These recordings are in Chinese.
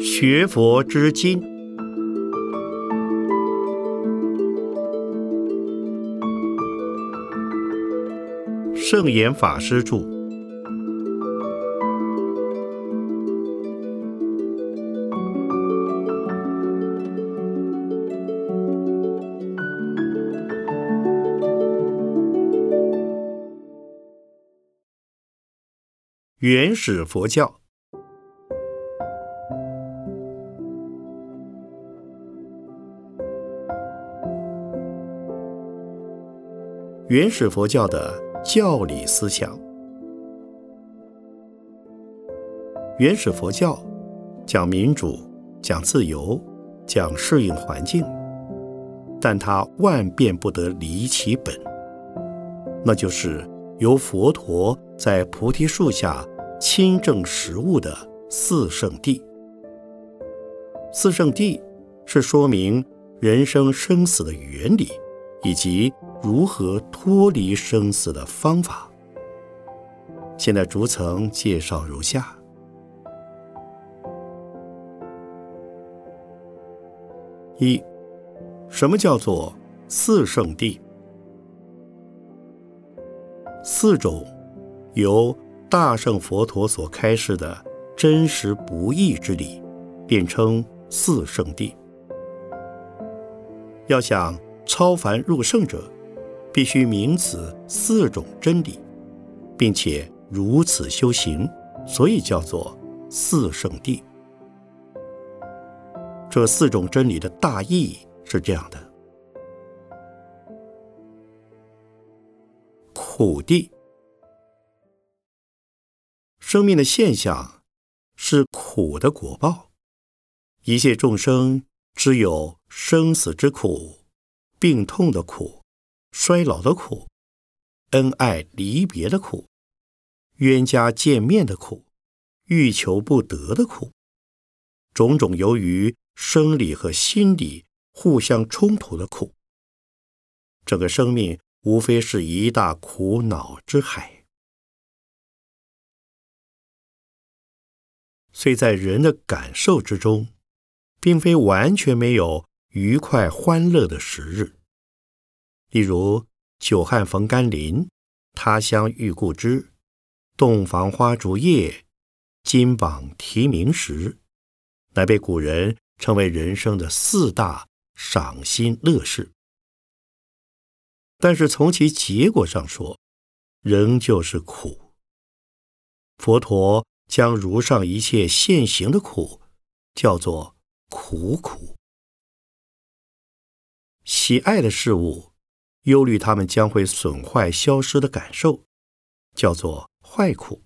学佛之经，圣严法师著。原始佛教，原始佛教的教理思想。原始佛教讲民主，讲自由，讲适应环境，但它万变不得离其本，那就是由佛陀在菩提树下。亲证实物的四圣谛。四圣谛是说明人生生死的原理，以及如何脱离生死的方法。现在逐层介绍如下：一、什么叫做四圣谛？四种由大圣佛陀所开示的真实不义之理，便称四圣谛。要想超凡入圣者，必须明此四种真理，并且如此修行，所以叫做四圣谛。这四种真理的大意是这样的：苦谛。生命的现象是苦的果报，一切众生只有生死之苦、病痛的苦、衰老的苦、恩爱离别的苦、冤家见面的苦、欲求不得的苦，种种由于生理和心理互相冲突的苦。整个生命无非是一大苦恼之海。虽在人的感受之中，并非完全没有愉快欢乐的时日。例如“久旱逢甘霖，他乡遇故知，洞房花烛夜，金榜题名时”，乃被古人称为人生的四大赏心乐事。但是从其结果上说，仍旧是苦。佛陀。将如上一切现行的苦叫做苦苦，喜爱的事物，忧虑它们将会损坏消失的感受，叫做坏苦。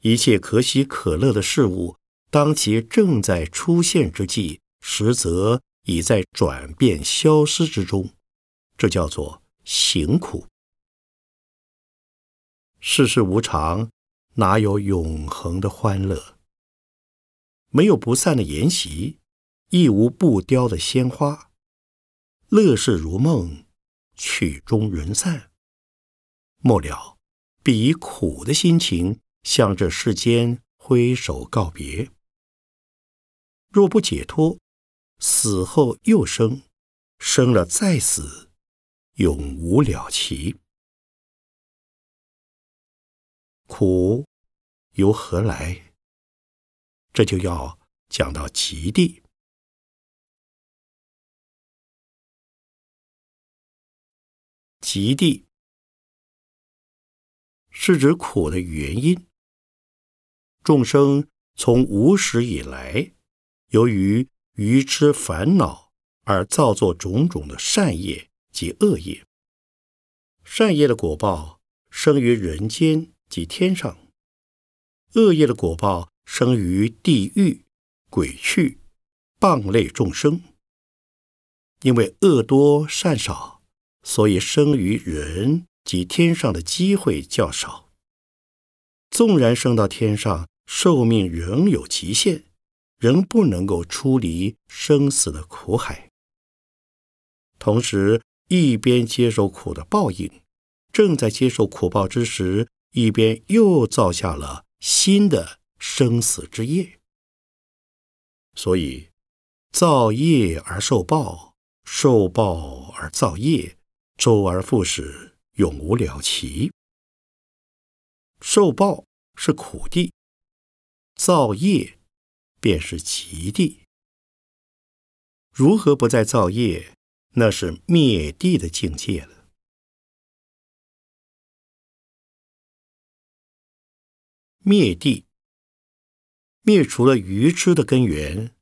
一切可喜可乐的事物，当其正在出现之际，实则已在转变消失之中，这叫做行苦。世事无常。哪有永恒的欢乐？没有不散的筵席，亦无不凋的鲜花。乐事如梦，曲终人散。末了，必以苦的心情向这世间挥手告别。若不解脱，死后又生，生了再死，永无了期。苦由何来？这就要讲到极地。极地是指苦的原因。众生从无始以来，由于愚痴烦恼而造作种种的善业及恶业。善业的果报生于人间。及天上，恶业的果报生于地狱、鬼趣、谤类众生。因为恶多善少，所以生于人及天上的机会较少。纵然升到天上，寿命仍有极限，仍不能够出离生死的苦海。同时，一边接受苦的报应，正在接受苦报之时。一边又造下了新的生死之业。所以，造业而受报，受报而造业，周而复始，永无了期。受报是苦地，造业便是极地。如何不再造业？那是灭地的境界了。灭地，灭除了愚痴的根源，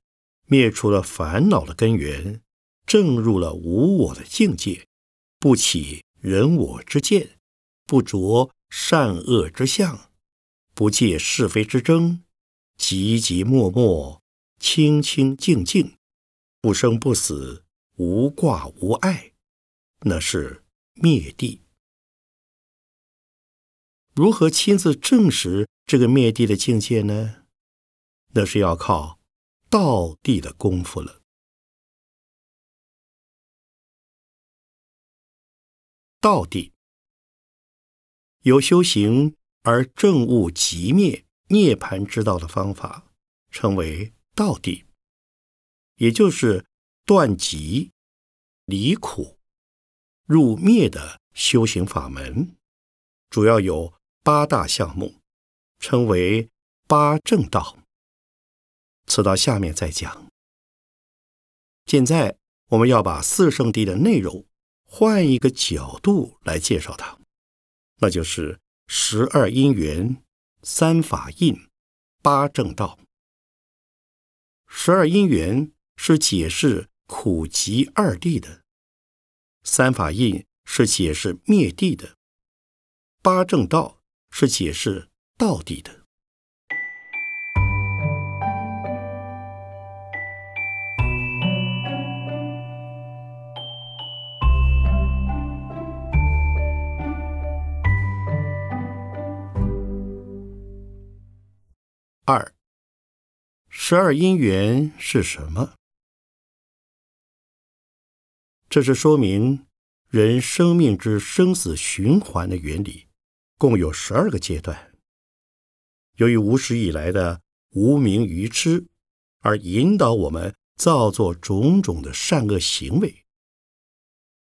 灭除了烦恼的根源，正入了无我的境界，不起人我之见，不着善恶之相，不借是非之争，寂寂默默，清清静静，不生不死。无挂无碍，那是灭地。如何亲自证实这个灭地的境界呢？那是要靠道地的功夫了。道地有修行而证悟极灭涅盘之道的方法，称为道地，也就是。断集、离苦、入灭的修行法门，主要有八大项目，称为八正道。此到下面再讲。现在我们要把四圣谛的内容换一个角度来介绍它，那就是十二因缘、三法印、八正道。十二因缘是解释。苦集二谛的三法印是解释灭地的，八正道是解释到底的。二十二因缘是什么？这是说明人生命之生死循环的原理，共有十二个阶段。由于无始以来的无明愚痴，而引导我们造作种种的善恶行为，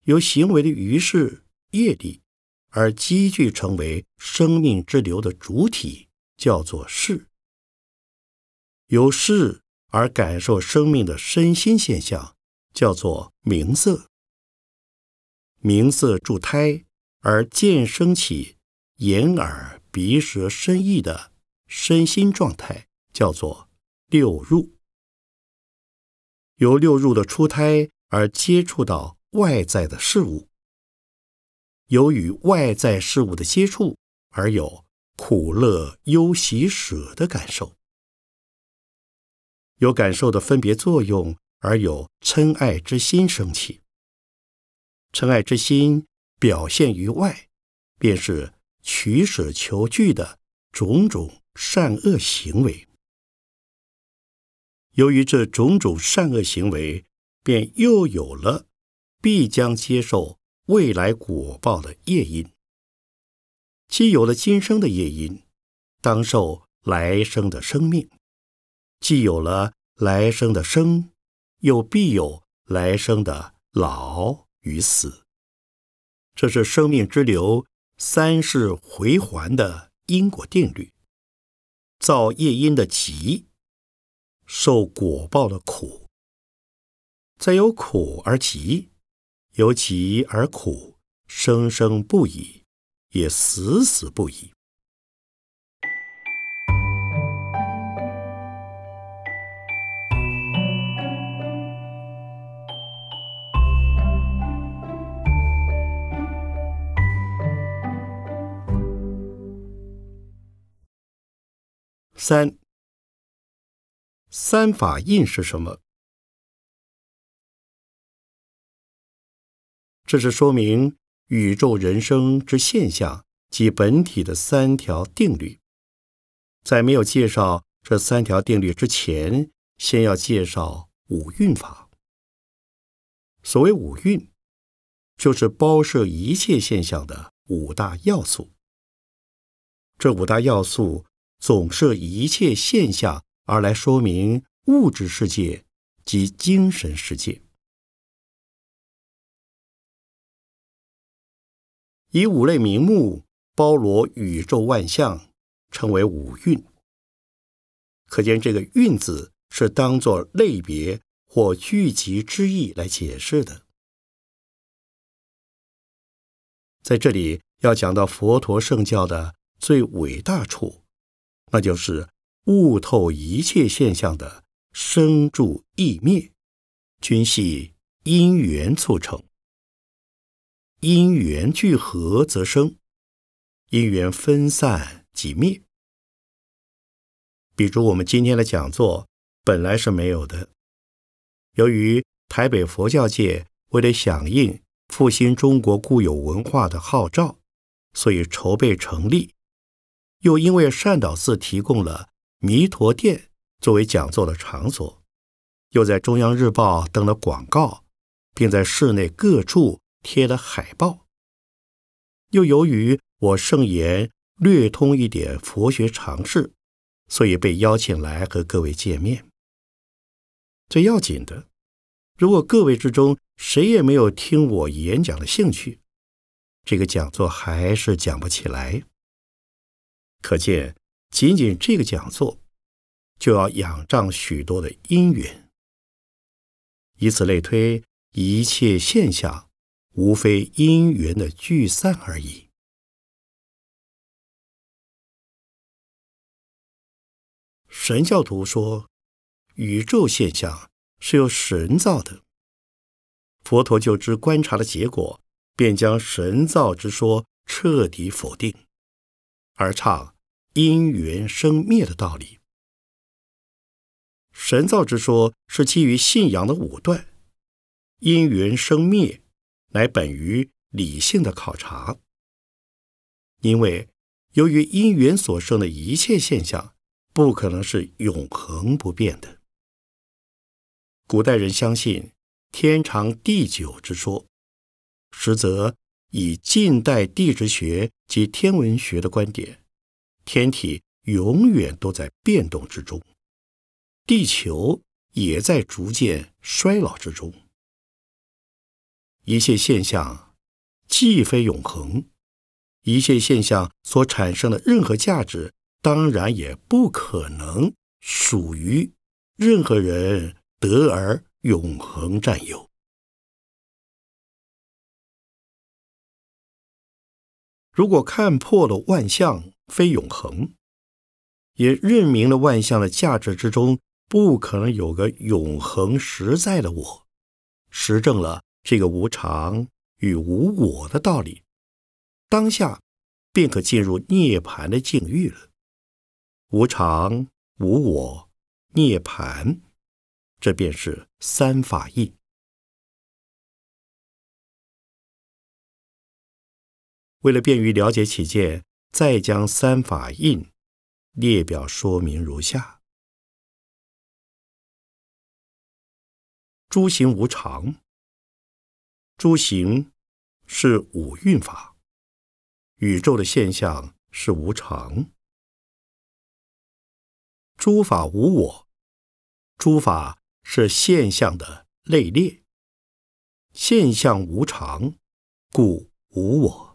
由行为的余事业力而积聚成为生命之流的主体，叫做事。由事而感受生命的身心现象，叫做名色。名色助胎而渐生起眼耳鼻舌身意的身心状态，叫做六入。由六入的出胎而接触到外在的事物，由与外在事物的接触而有苦乐忧喜舍的感受，有感受的分别作用而有嗔爱之心升起。嗔爱之心表现于外，便是取舍求具的种种善恶行为。由于这种种善恶行为，便又有了必将接受未来果报的业因。既有了今生的业因，当受来生的生命；既有了来生的生，又必有来生的老。与死，这是生命之流三世回环的因果定律。造业因的急，受果报的苦，再由苦而急，由疾而苦，生生不已，也死死不已。三三法印是什么？这是说明宇宙人生之现象及本体的三条定律。在没有介绍这三条定律之前，先要介绍五蕴法。所谓五蕴，就是包摄一切现象的五大要素。这五大要素总摄一切现象而来说明物质世界及精神世界。以五类名目包罗宇宙万象，称为五蕴。可见这个“蕴”字是当作类别或聚集之意来解释的。在这里要讲到佛陀圣教的最伟大处，那就是悟透一切现象的生住异灭，均系因缘促成。因缘聚合则生，因缘分散即灭。比如我们今天的讲座本来是没有的，由于台北佛教界为了响应复兴中国固有文化的号召，所以筹备成立；又因为善导寺提供了弥陀殿作为讲座的场所，又在中央日报登了广告，并在室内各处。贴了海报，又由于我圣言略通一点佛学常识，所以被邀请来和各位见面。最要紧的，如果各位之中谁也没有听我演讲的兴趣，这个讲座还是讲不起来。可见，仅仅这个讲座就要仰仗许多的因缘，以此类推，一切现象。无非因缘的聚散而已。神教徒说，宇宙现象是由神造的。佛陀就知观察的结果，便将神造之说彻底否定，而唱因缘生灭的道理。神造之说是基于信仰的武断，因缘生灭。乃本于理性的考察，因为由于因缘所生的一切现象，不可能是永恒不变的。古代人相信天长地久之说，实则以近代地质学及天文学的观点，天体永远都在变动之中，地球也在逐渐衰老之中。一切现象既非永恒，一切现象所产生的任何价值，当然也不可能属于任何人得而永恒占有。如果看破了万象非永恒，也认明了万象的价值之中不可能有个永恒实在的我，实证了。这个无常与无我的道理，当下便可进入涅盘的境遇了。无常、无我、涅盘，这便是三法印。为了便于了解起见，再将三法印列表说明如下：诸行无常。诸行是五蕴法，宇宙的现象是无常。诸法无我，诸法是现象的类列，现象无常，故无我。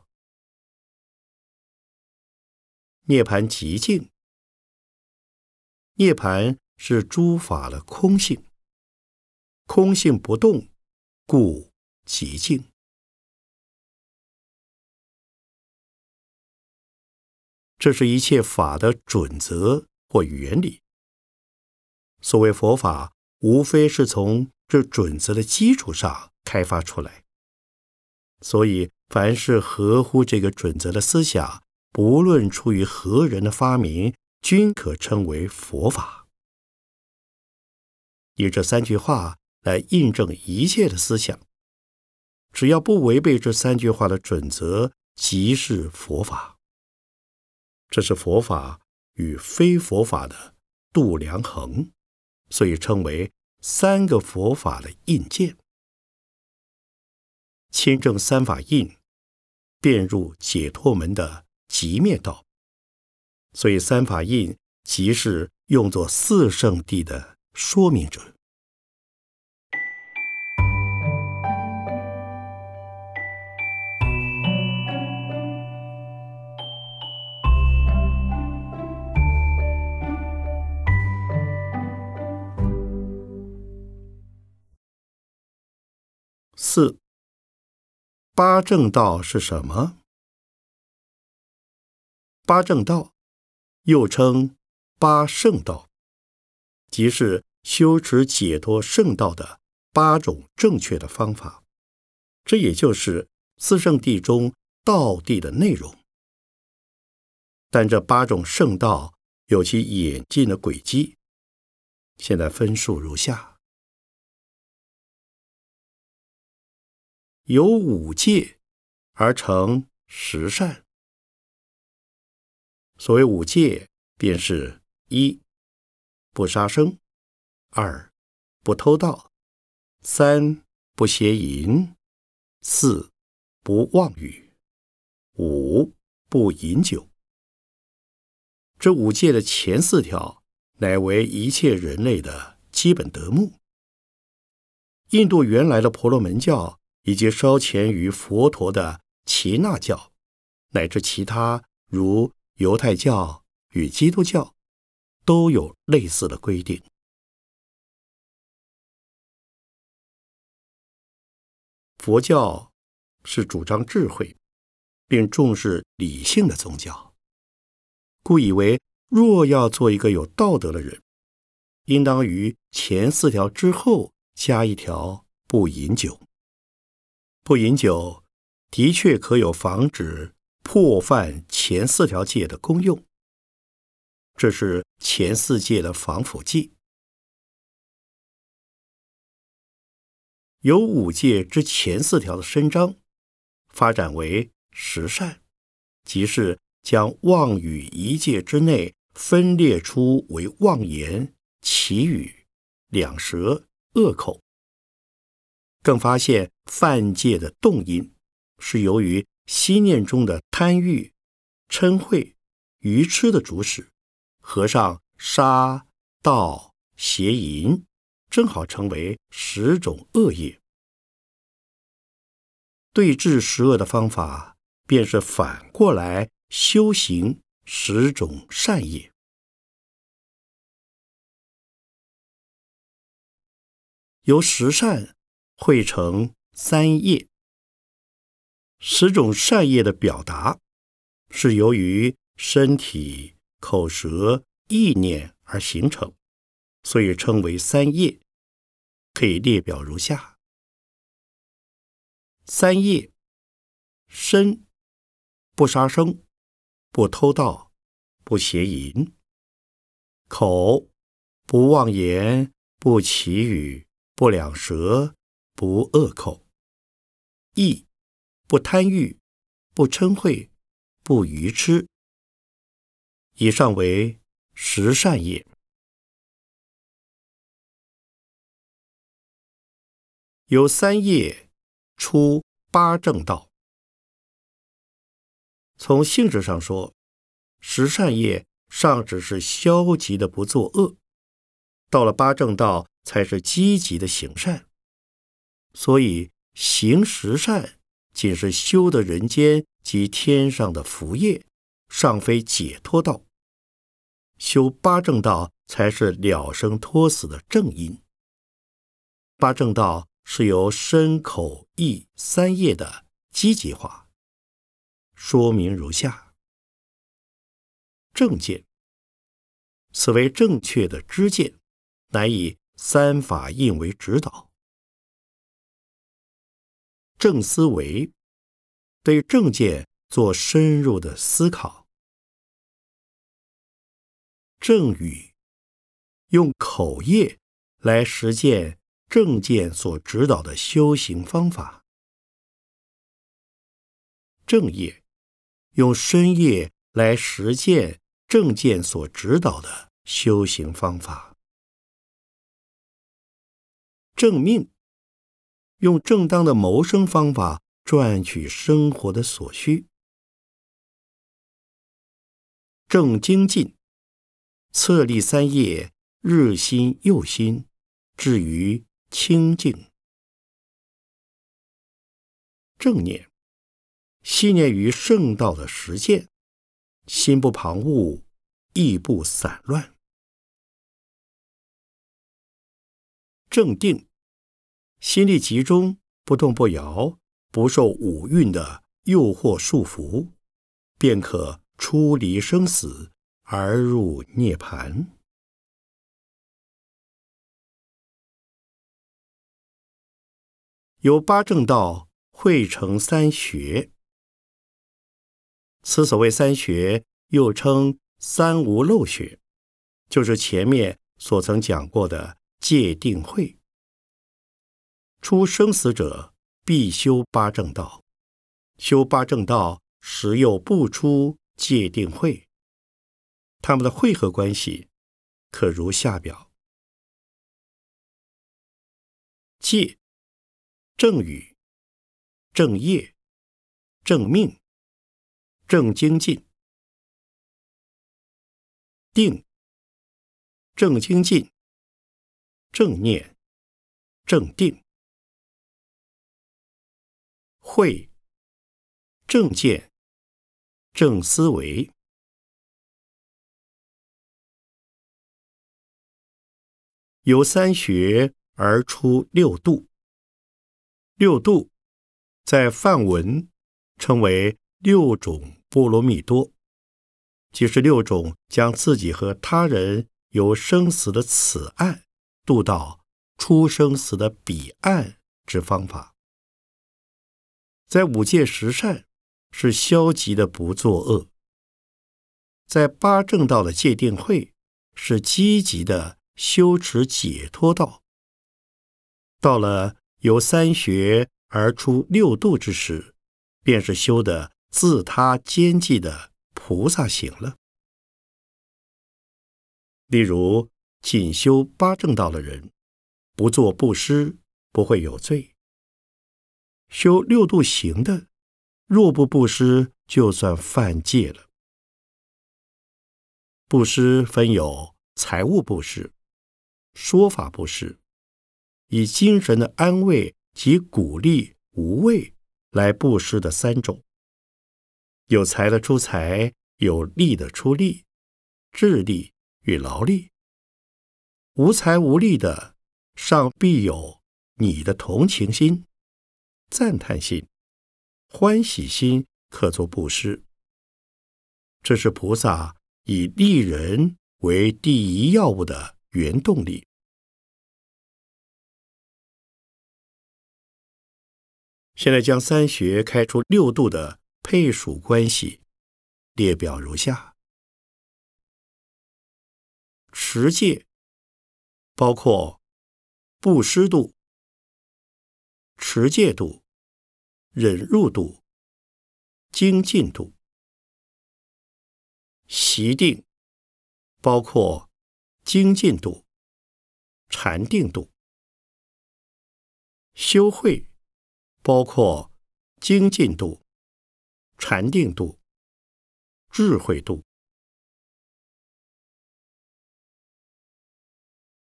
涅盘极静，涅盘是诸法的空性，空性不动，故。极静，这是一切法的准则或原理。所谓佛法，无非是从这准则的基础上开发出来。所以，凡是合乎这个准则的思想，不论出于何人的发明，均可称为佛法。以这三句话来印证一切的思想。只要不违背这三句话的准则，即是佛法。这是佛法与非佛法的度量衡，所以称为三个佛法的印鉴。亲证三法印，便入解脱门的即灭道，所以三法印即是用作四圣谛的说明者。四八正道是什么？八正道又称八圣道，即是修持解脱圣道的八种正确的方法。这也就是四圣谛中道谛的内容。但这八种圣道有其演进的轨迹，现在分数如下。由五戒而成十善。所谓五戒，便是一不杀生，二不偷盗，三不邪淫，四不妄语，五不饮酒。这五戒的前四条，乃为一切人类的基本德目。印度原来的婆罗门教。以及烧钱于佛陀的耆那教，乃至其他如犹太教与基督教，都有类似的规定。佛教是主张智慧，并重视理性的宗教，故以为若要做一个有道德的人，应当于前四条之后加一条不饮酒。不饮酒的确可有防止破犯前四条戒的功用，这是前四戒的防腐剂。有五戒之前四条的伸张，发展为十善，即是将妄语一戒之内分裂出为妄言、绮语、两舌、恶口。更发现犯戒的动因是由于心念中的贪欲、嗔恚、愚痴的主使，合上杀、盗、邪淫，正好成为十种恶业。对治十恶的方法，便是反过来修行十种善业，由十善。汇成三业，十种善业的表达，是由于身体、口舌、意念而形成，所以称为三业。可以列表如下：三业：身不杀生，不偷盗，不邪淫；口不妄言，不绮语，不两舌。不恶口，意不贪欲，不嗔恚，不愚痴。以上为十善业。有三业出八正道。从性质上说，十善业尚只是消极的不作恶，到了八正道才是积极的行善。所以行十善，仅是修得人间及天上的福业，尚非解脱道。修八正道，才是了生脱死的正因。八正道是由身口意三业的积极化。说明如下：正见，此为正确的知见，乃以三法印为指导。正思维，对正见做深入的思考；正语，用口业来实践正见所指导的修行方法；正业，用身业来实践正见所指导的修行方法；正命。用正当的谋生方法赚取生活的所需，正精进，策立三业，日新又新，至于清净。正念，信念于圣道的实践，心不旁骛，意不散乱。正定，心力集中，不动不摇，不受五蕴的诱惑束缚，便可出离生死而入涅盘。有八正道。汇成三学，此所谓三学，又称三无漏学，就是前面所曾讲过的戒定慧。出生死者必修八正道，修八正道时又不出戒定慧，他们的汇合关系可如下表：戒正语。正业、正命、正精进、定、正精进、正念、正定、慧、正见、正思维，由三学而出六度，六度。在梵文称为六种波罗蜜多，即是六种将自己和他人由生死的此岸渡到出生死的彼岸之方法。在五戒十善是消极的不作恶，在八正道的戒定慧是积极的修持解脱道。到了由三学。而出六度之时，便是修的自他兼济的菩萨行了。例如，仅修八正道的人，不做布施，不会有罪；修六度行的，若不布施，就算犯戒了。布施分有财物布施、说法布施，以精神的安慰。及鼓励无畏来布施的三种：有财的出财，有力的出力，智力与劳力；无财无力的，尚必有你的同情心、赞叹心、欢喜心，可做布施。这是菩萨以利人为第一要务的原动力。现在将三学开出六度的配属关系，列表如下：持戒包括布施度、持戒度、忍辱度、精进度；习定包括精进度、禅定度；修慧。包括精进度、禅定度、智慧度。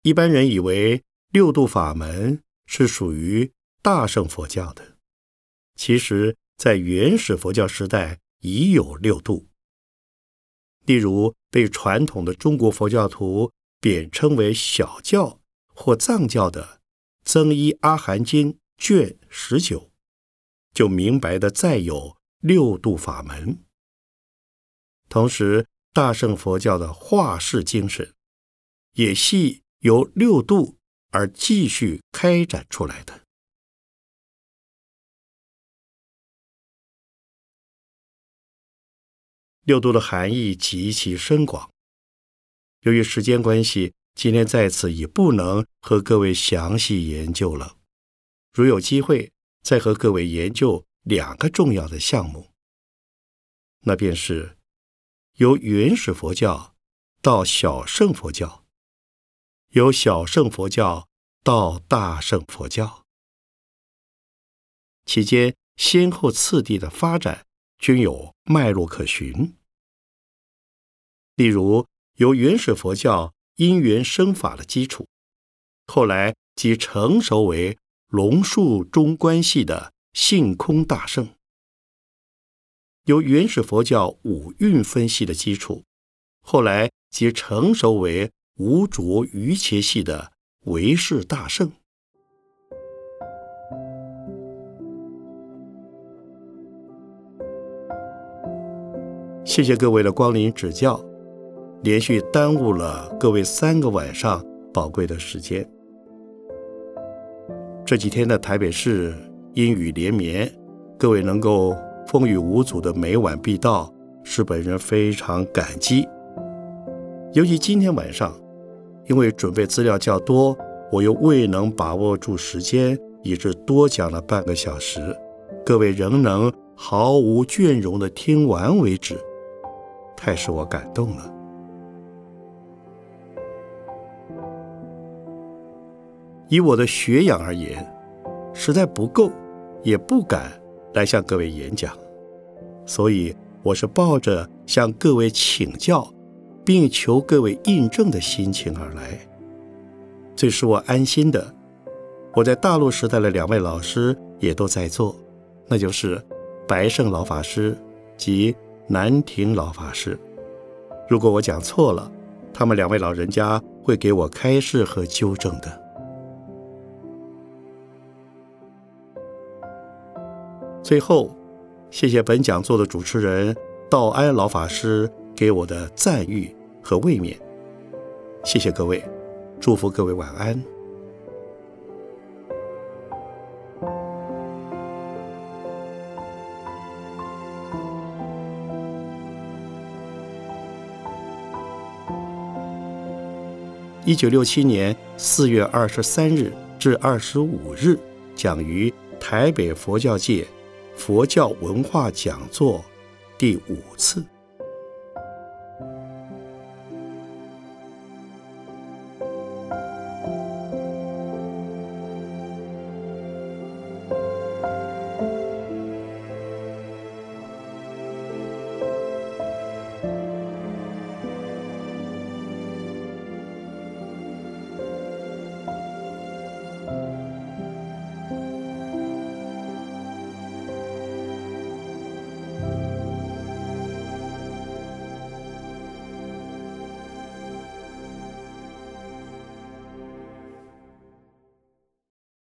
一般人以为六度法门是属于大乘佛教的，其实，在原始佛教时代已有六度。例如，被传统的中国佛教徒贬称为小教或藏教的《增一阿含经》。卷十九就明白的再有六度法门，同时大乘佛教的化世精神也系由六度而继续开展出来的。六度的含义极其深广，由于时间关系，今天在此已不能和各位详细研究了。如有机会，再和各位研究两个重要的项目，那便是由原始佛教到小乘佛教，由小乘佛教到大乘佛教，期间先后次第的发展均有脉络可循。例如由原始佛教因缘生法的基础，后来即成熟为龙树中观系的性空大圣；由原始佛教五蕴分析的基础，后来即成熟为无着余切系的唯识大圣。谢谢各位的光临指教，连续耽误了各位三个晚上宝贵的时间。这几天的台北市阴雨连绵，各位能够风雨无阻的每晚必到，是本人非常感激。尤其今天晚上，因为准备资料较多，我又未能把握住时间，以致多讲了半个小时，各位仍能毫无倦容的听完为止。太使我感动了。以我的学养而言，实在不够，也不敢来向各位演讲，所以我是抱着向各位请教，并求各位印证的心情而来。最使我安心的，我在大陆时代的两位老师也都在座，那就是白胜老法师及。南亭老法师，如果我讲错了，他们两位老人家会给我开示和纠正的。最后，谢谢本讲座的主持人道安老法师给我的赞誉和慰勉，谢谢各位，祝福各位晚安。一九六七年四月二十三日至二十五日，讲于台北佛教界佛教文化讲座第五次。